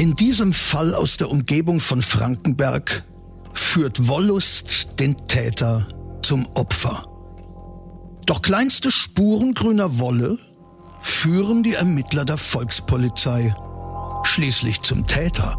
In diesem Fall aus der Umgebung von Frankenberg führt Wollust den Täter zum Opfer. Doch kleinste Spuren grüner Wolle führen die Ermittler der Volkspolizei schließlich zum Täter.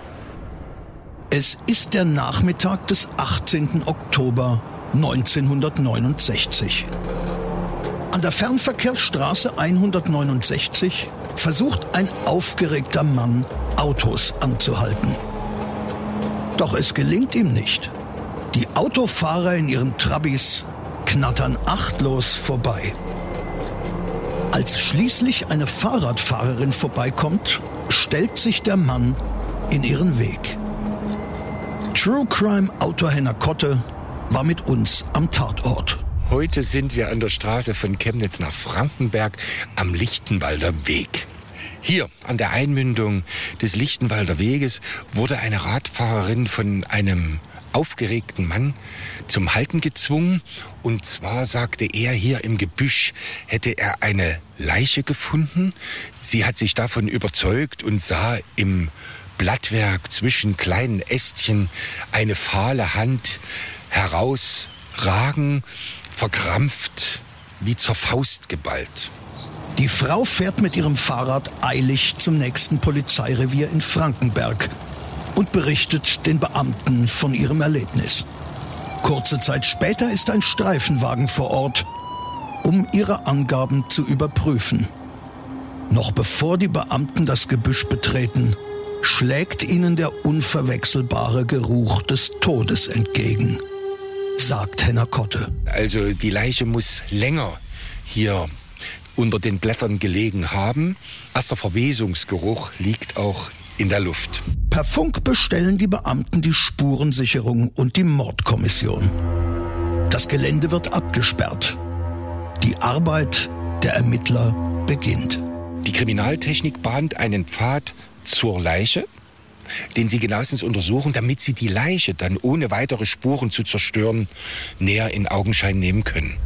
Es ist der Nachmittag des 18. Oktober 1969. An der Fernverkehrsstraße 169 versucht ein aufgeregter Mann, Autos anzuhalten. Doch es gelingt ihm nicht. Die Autofahrer in ihren Trabis knattern achtlos vorbei. Als schließlich eine Fahrradfahrerin vorbeikommt, stellt sich der Mann in ihren Weg. True Crime Autor Henner Kotte war mit uns am Tatort. Heute sind wir an der Straße von Chemnitz nach Frankenberg am Lichtenwalder Weg. Hier an der Einmündung des Lichtenwalder Weges wurde eine Radfahrerin von einem aufgeregten Mann zum Halten gezwungen. Und zwar sagte er, hier im Gebüsch hätte er eine Leiche gefunden. Sie hat sich davon überzeugt und sah im Blattwerk zwischen kleinen Ästchen eine fahle Hand herausragen, verkrampft, wie zur Faust geballt. Die Frau fährt mit ihrem Fahrrad eilig zum nächsten Polizeirevier in Frankenberg und berichtet den Beamten von ihrem Erlebnis. Kurze Zeit später ist ein Streifenwagen vor Ort, um ihre Angaben zu überprüfen. Noch bevor die Beamten das Gebüsch betreten, schlägt ihnen der unverwechselbare Geruch des Todes entgegen, sagt Henner Kotte. Also die Leiche muss länger hier unter den Blättern gelegen haben. Erster Verwesungsgeruch liegt auch in der Luft. Per Funk bestellen die Beamten die Spurensicherung und die Mordkommission. Das Gelände wird abgesperrt. Die Arbeit der Ermittler beginnt. Die Kriminaltechnik bahnt einen Pfad zur Leiche, den sie genauestens untersuchen, damit sie die Leiche dann ohne weitere Spuren zu zerstören näher in Augenschein nehmen können.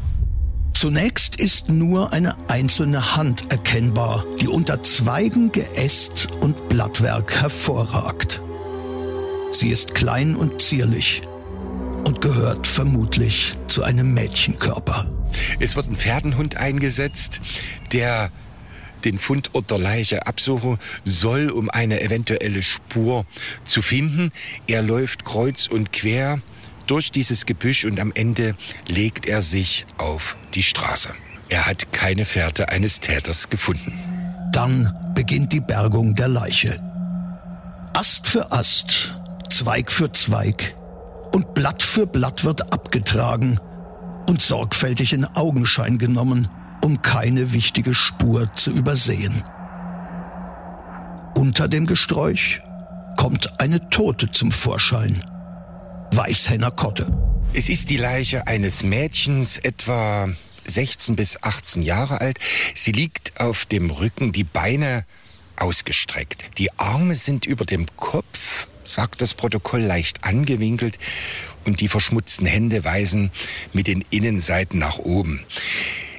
Zunächst ist nur eine einzelne Hand erkennbar, die unter Zweigen, Geäst und Blattwerk hervorragt. Sie ist klein und zierlich und gehört vermutlich zu einem Mädchenkörper. Es wird ein Pferdenhund eingesetzt, der den Fundort der Leiche absuchen soll, um eine eventuelle Spur zu finden. Er läuft kreuz und quer durch dieses Gebüsch und am Ende legt er sich auf die Straße. Er hat keine Fährte eines Täters gefunden. Dann beginnt die Bergung der Leiche. Ast für Ast, Zweig für Zweig und Blatt für Blatt wird abgetragen und sorgfältig in Augenschein genommen, um keine wichtige Spur zu übersehen. Unter dem Gesträuch kommt eine Tote zum Vorschein. Weißhenner Kotte. Es ist die Leiche eines Mädchens, etwa 16 bis 18 Jahre alt. Sie liegt auf dem Rücken, die Beine ausgestreckt. Die Arme sind über dem Kopf, sagt das Protokoll, leicht angewinkelt und die verschmutzten Hände weisen mit den Innenseiten nach oben.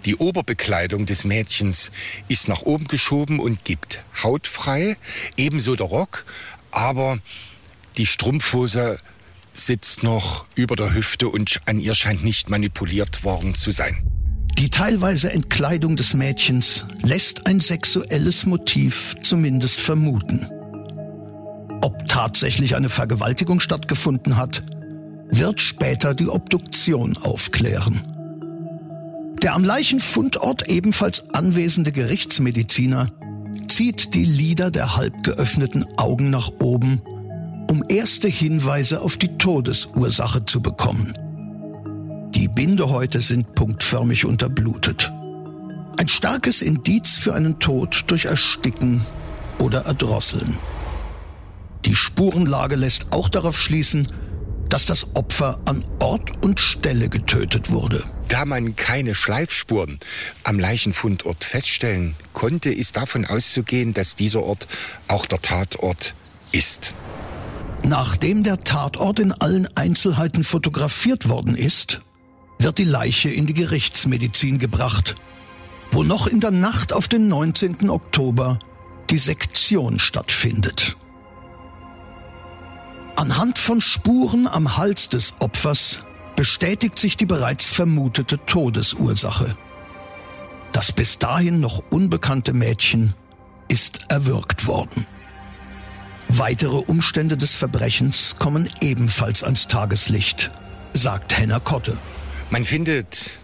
Die Oberbekleidung des Mädchens ist nach oben geschoben und gibt hautfrei, ebenso der Rock, aber die Strumpfhose sitzt noch über der Hüfte und an ihr scheint nicht manipuliert worden zu sein. Die teilweise Entkleidung des Mädchens lässt ein sexuelles Motiv zumindest vermuten. Ob tatsächlich eine Vergewaltigung stattgefunden hat, wird später die Obduktion aufklären. Der am Leichenfundort ebenfalls anwesende Gerichtsmediziner zieht die Lider der halb geöffneten Augen nach oben, um erste Hinweise auf die Todesursache zu bekommen. Die Bindehäute sind punktförmig unterblutet. Ein starkes Indiz für einen Tod durch Ersticken oder Erdrosseln. Die Spurenlage lässt auch darauf schließen, dass das Opfer an Ort und Stelle getötet wurde. Da man keine Schleifspuren am Leichenfundort feststellen konnte, ist davon auszugehen, dass dieser Ort auch der Tatort ist. Nachdem der Tatort in allen Einzelheiten fotografiert worden ist, wird die Leiche in die Gerichtsmedizin gebracht, wo noch in der Nacht auf den 19. Oktober die Sektion stattfindet. Anhand von Spuren am Hals des Opfers bestätigt sich die bereits vermutete Todesursache. Das bis dahin noch unbekannte Mädchen ist erwürgt worden. Weitere Umstände des Verbrechens kommen ebenfalls ans Tageslicht, sagt Henna Kotte. Man findet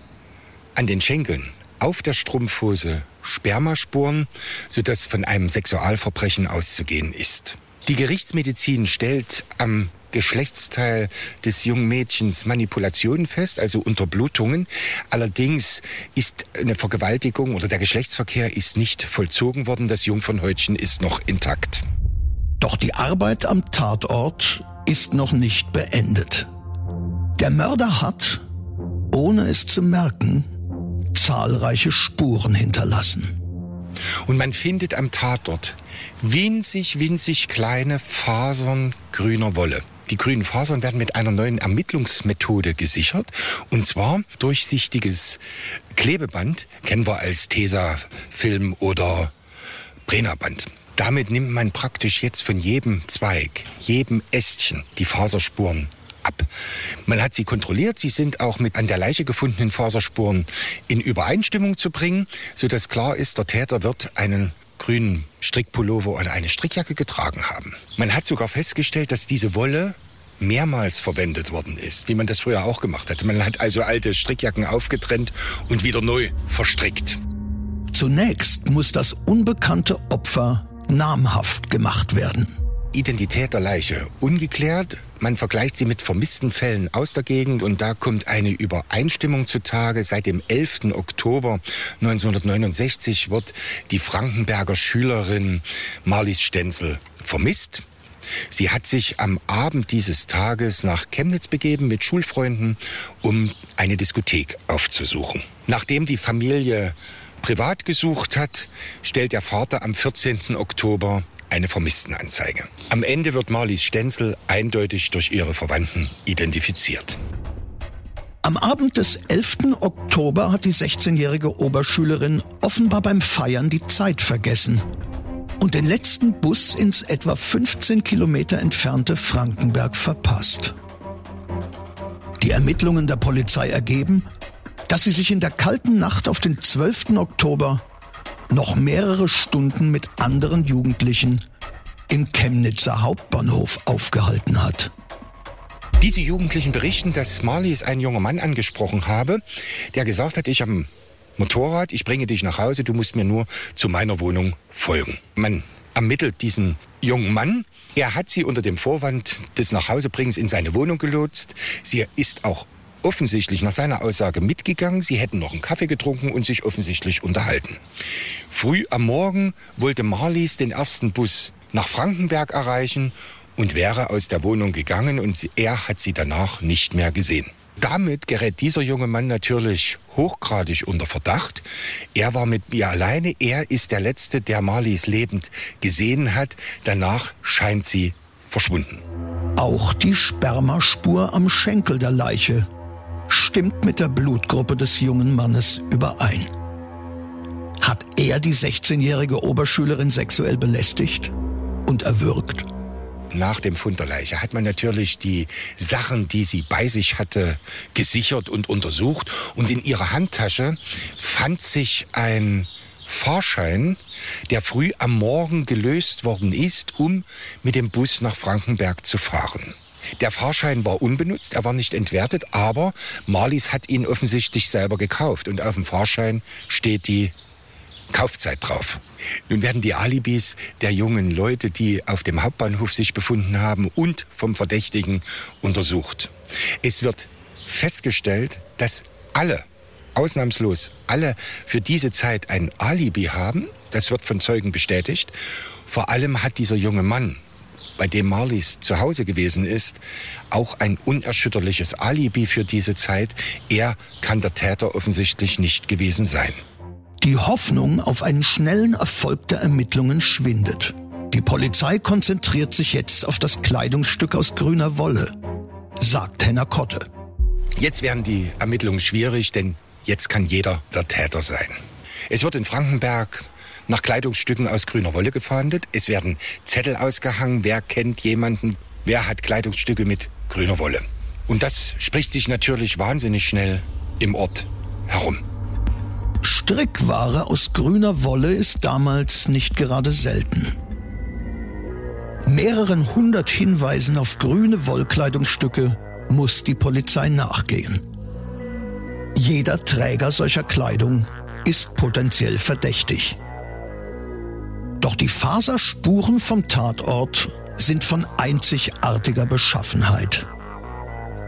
an den Schenkeln auf der Strumpfhose Spermaspuren, sodass von einem Sexualverbrechen auszugehen ist. Die Gerichtsmedizin stellt am Geschlechtsteil des jungen Mädchens Manipulationen fest, also Unterblutungen. Allerdings ist eine Vergewaltigung oder der Geschlechtsverkehr ist nicht vollzogen worden. Das Jungfernhäutchen ist noch intakt. Doch die Arbeit am Tatort ist noch nicht beendet. Der Mörder hat, ohne es zu merken, zahlreiche Spuren hinterlassen. Und man findet am Tatort winzig, winzig kleine Fasern grüner Wolle. Die grünen Fasern werden mit einer neuen Ermittlungsmethode gesichert. Und zwar durchsichtiges Klebeband, kennen wir als Tesafilm oder Brennerband. Damit nimmt man praktisch jetzt von jedem Zweig, jedem Ästchen die Faserspuren ab. Man hat sie kontrolliert. Sie sind auch mit an der Leiche gefundenen Faserspuren in Übereinstimmung zu bringen, sodass klar ist, der Täter wird einen grünen Strickpullover oder eine Strickjacke getragen haben. Man hat sogar festgestellt, dass diese Wolle mehrmals verwendet worden ist, wie man das früher auch gemacht hat. Man hat also alte Strickjacken aufgetrennt und wieder neu verstrickt. Zunächst muss das unbekannte Opfer namhaft gemacht werden. Identität der Leiche ungeklärt. Man vergleicht sie mit vermissten Fällen aus der Gegend und da kommt eine Übereinstimmung zutage. Seit dem 11. Oktober 1969 wird die Frankenberger Schülerin Marlies Stenzel vermisst. Sie hat sich am Abend dieses Tages nach Chemnitz begeben mit Schulfreunden, um eine Diskothek aufzusuchen. Nachdem die Familie privat gesucht hat, stellt der Vater am 14. Oktober eine Vermisstenanzeige. Am Ende wird Marlies Stenzel eindeutig durch ihre Verwandten identifiziert. Am Abend des 11. Oktober hat die 16-jährige Oberschülerin offenbar beim Feiern die Zeit vergessen und den letzten Bus ins etwa 15 Kilometer entfernte Frankenberg verpasst. Die Ermittlungen der Polizei ergeben, dass sie sich in der kalten Nacht auf den 12. Oktober noch mehrere Stunden mit anderen Jugendlichen im Chemnitzer Hauptbahnhof aufgehalten hat. Diese Jugendlichen berichten, dass Marlies ein junger Mann angesprochen habe, der gesagt hat, ich habe ein Motorrad, ich bringe dich nach Hause, du musst mir nur zu meiner Wohnung folgen. Man ermittelt diesen jungen Mann. Er hat sie unter dem Vorwand des Nachhausebringens in seine Wohnung gelotst. Sie ist auch offensichtlich nach seiner Aussage mitgegangen. Sie hätten noch einen Kaffee getrunken und sich offensichtlich unterhalten. Früh am Morgen wollte Marlies den ersten Bus nach Frankenberg erreichen und wäre aus der Wohnung gegangen und er hat sie danach nicht mehr gesehen. Damit gerät dieser junge Mann natürlich hochgradig unter Verdacht. Er war mit mir alleine. Er ist der Letzte, der Marlies lebend gesehen hat. Danach scheint sie verschwunden. Auch die Spermaspur am Schenkel der Leiche stimmt mit der Blutgruppe des jungen Mannes überein. Hat er die 16-jährige Oberschülerin sexuell belästigt und erwürgt? Nach dem Fund der Leiche hat man natürlich die Sachen, die sie bei sich hatte, gesichert und untersucht. Und in ihrer Handtasche fand sich ein Fahrschein, der früh am Morgen gelöst worden ist, um mit dem Bus nach Frankenberg zu fahren. Der Fahrschein war unbenutzt, er war nicht entwertet, aber Marlies hat ihn offensichtlich selber gekauft und auf dem Fahrschein steht die Kaufzeit drauf. Nun werden die Alibis der jungen Leute, die auf dem Hauptbahnhof sich befunden haben und vom Verdächtigen untersucht. Es wird festgestellt, dass alle, ausnahmslos alle für diese Zeit ein Alibi haben. Das wird von Zeugen bestätigt. Vor allem hat dieser junge Mann bei dem Marlies zu Hause gewesen ist, auch ein unerschütterliches Alibi für diese Zeit. Er kann der Täter offensichtlich nicht gewesen sein. Die Hoffnung auf einen schnellen Erfolg der Ermittlungen schwindet. Die Polizei konzentriert sich jetzt auf das Kleidungsstück aus grüner Wolle, sagt Henner Kotte. Jetzt werden die Ermittlungen schwierig, denn jetzt kann jeder der Täter sein. Es wird in Frankenberg nach Kleidungsstücken aus grüner Wolle gefahndet. Es werden Zettel ausgehangen. Wer kennt jemanden? Wer hat Kleidungsstücke mit grüner Wolle? Und das spricht sich natürlich wahnsinnig schnell im Ort herum. Strickware aus grüner Wolle ist damals nicht gerade selten. Mehreren hundert Hinweisen auf grüne Wollkleidungsstücke muss die Polizei nachgehen. Jeder Träger solcher Kleidung ist potenziell verdächtig. Doch die Faserspuren vom Tatort sind von einzigartiger Beschaffenheit.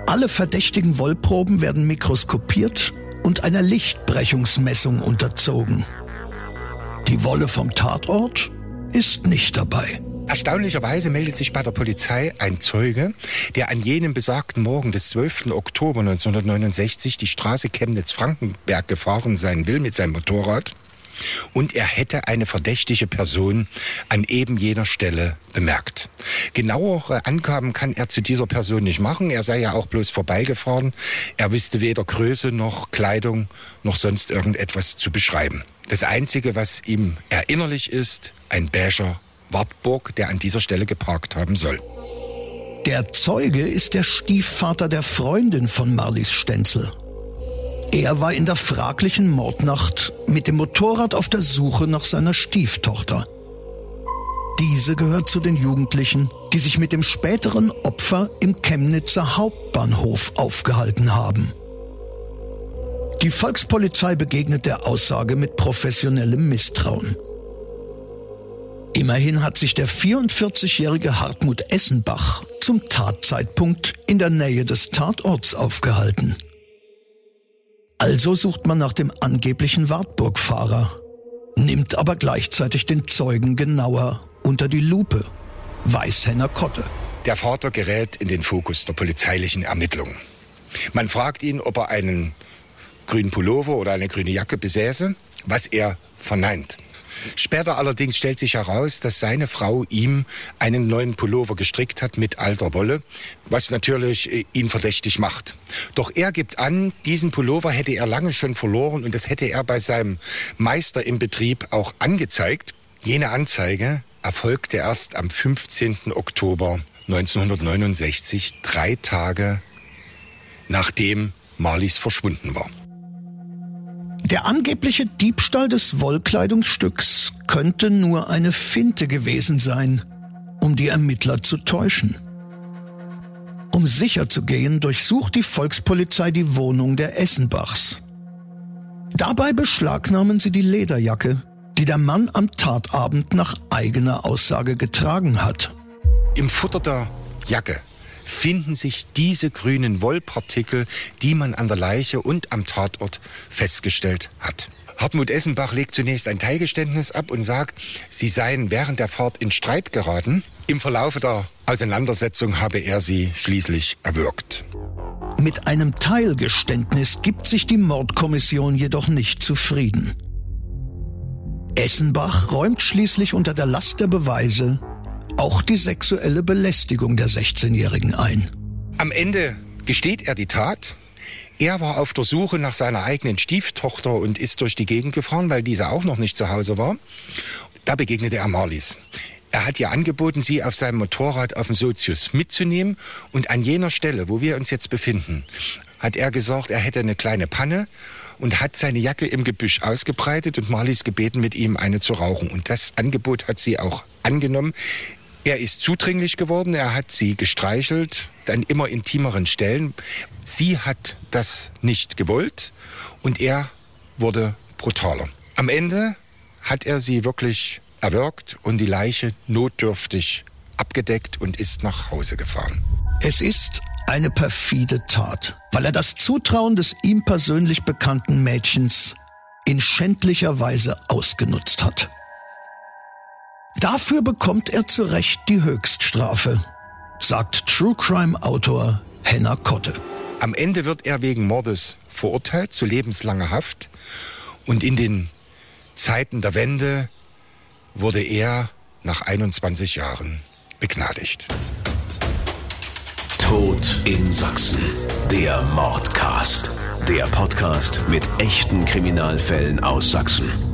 Alle verdächtigen Wollproben werden mikroskopiert und einer Lichtbrechungsmessung unterzogen. Die Wolle vom Tatort ist nicht dabei. Erstaunlicherweise meldet sich bei der Polizei ein Zeuge, der an jenem besagten Morgen des 12. Oktober 1969 die Straße Chemnitz-Frankenberg gefahren sein will mit seinem Motorrad. Und er hätte eine verdächtige Person an eben jener Stelle bemerkt. Genauere Angaben kann er zu dieser Person nicht machen. Er sei ja auch bloß vorbeigefahren. Er wüsste weder Größe noch Kleidung noch sonst irgendetwas zu beschreiben. Das Einzige, was ihm erinnerlich ist, ein beiger Wartburg, der an dieser Stelle geparkt haben soll. Der Zeuge ist der Stiefvater der Freundin von Marlies Stenzel. Er war in der fraglichen Mordnacht mit dem Motorrad auf der Suche nach seiner Stieftochter. Diese gehört zu den Jugendlichen, die sich mit dem späteren Opfer im Chemnitzer Hauptbahnhof aufgehalten haben. Die Volkspolizei begegnet der Aussage mit professionellem Misstrauen. Immerhin hat sich der 44-jährige Hartmut Essenbach zum Tatzeitpunkt in der Nähe des Tatorts aufgehalten. Also sucht man nach dem angeblichen Wartburg-Fahrer, nimmt aber gleichzeitig den Zeugen genauer unter die Lupe. Weißhenner Kotte. Der Vater gerät in den Fokus der polizeilichen Ermittlungen. Man fragt ihn, ob er einen grünen Pullover oder eine grüne Jacke besäße, was er verneint. Später allerdings stellt sich heraus, dass seine Frau ihm einen neuen Pullover gestrickt hat mit alter Wolle, was natürlich äh, ihn verdächtig macht. Doch er gibt an, diesen Pullover hätte er lange schon verloren und das hätte er bei seinem Meister im Betrieb auch angezeigt. Jene Anzeige erfolgte erst am 15. Oktober 1969, drei Tage nachdem Marlies verschwunden war. Der angebliche Diebstahl des Wollkleidungsstücks könnte nur eine Finte gewesen sein, um die Ermittler zu täuschen. Um sicher zu gehen, durchsucht die Volkspolizei die Wohnung der Essenbachs. Dabei beschlagnahmen sie die Lederjacke, die der Mann am Tatabend nach eigener Aussage getragen hat. Im Futter der Jacke finden sich diese grünen Wollpartikel, die man an der Leiche und am Tatort festgestellt hat. Hartmut Essenbach legt zunächst ein Teilgeständnis ab und sagt, sie seien während der Fahrt in Streit geraten. Im Verlauf der Auseinandersetzung habe er sie schließlich erwürgt. Mit einem Teilgeständnis gibt sich die Mordkommission jedoch nicht zufrieden. Essenbach räumt schließlich unter der Last der Beweise auch die sexuelle Belästigung der 16-Jährigen ein. Am Ende gesteht er die Tat. Er war auf der Suche nach seiner eigenen Stieftochter und ist durch die Gegend gefahren, weil diese auch noch nicht zu Hause war. Da begegnete er Marlies. Er hat ihr angeboten, sie auf seinem Motorrad auf den Sozius mitzunehmen. Und an jener Stelle, wo wir uns jetzt befinden, hat er gesagt, er hätte eine kleine Panne und hat seine Jacke im Gebüsch ausgebreitet und Marlies gebeten, mit ihm eine zu rauchen. Und das Angebot hat sie auch angenommen. Er ist zudringlich geworden, er hat sie gestreichelt, an immer intimeren Stellen. Sie hat das nicht gewollt und er wurde brutaler. Am Ende hat er sie wirklich erwürgt und die Leiche notdürftig abgedeckt und ist nach Hause gefahren. Es ist eine perfide Tat, weil er das Zutrauen des ihm persönlich bekannten Mädchens in schändlicher Weise ausgenutzt hat. Dafür bekommt er zu Recht die Höchststrafe, sagt True Crime Autor Henna Kotte. Am Ende wird er wegen Mordes verurteilt zu lebenslanger Haft und in den Zeiten der Wende wurde er nach 21 Jahren begnadigt. Tod in Sachsen. Der Mordcast. Der Podcast mit echten Kriminalfällen aus Sachsen.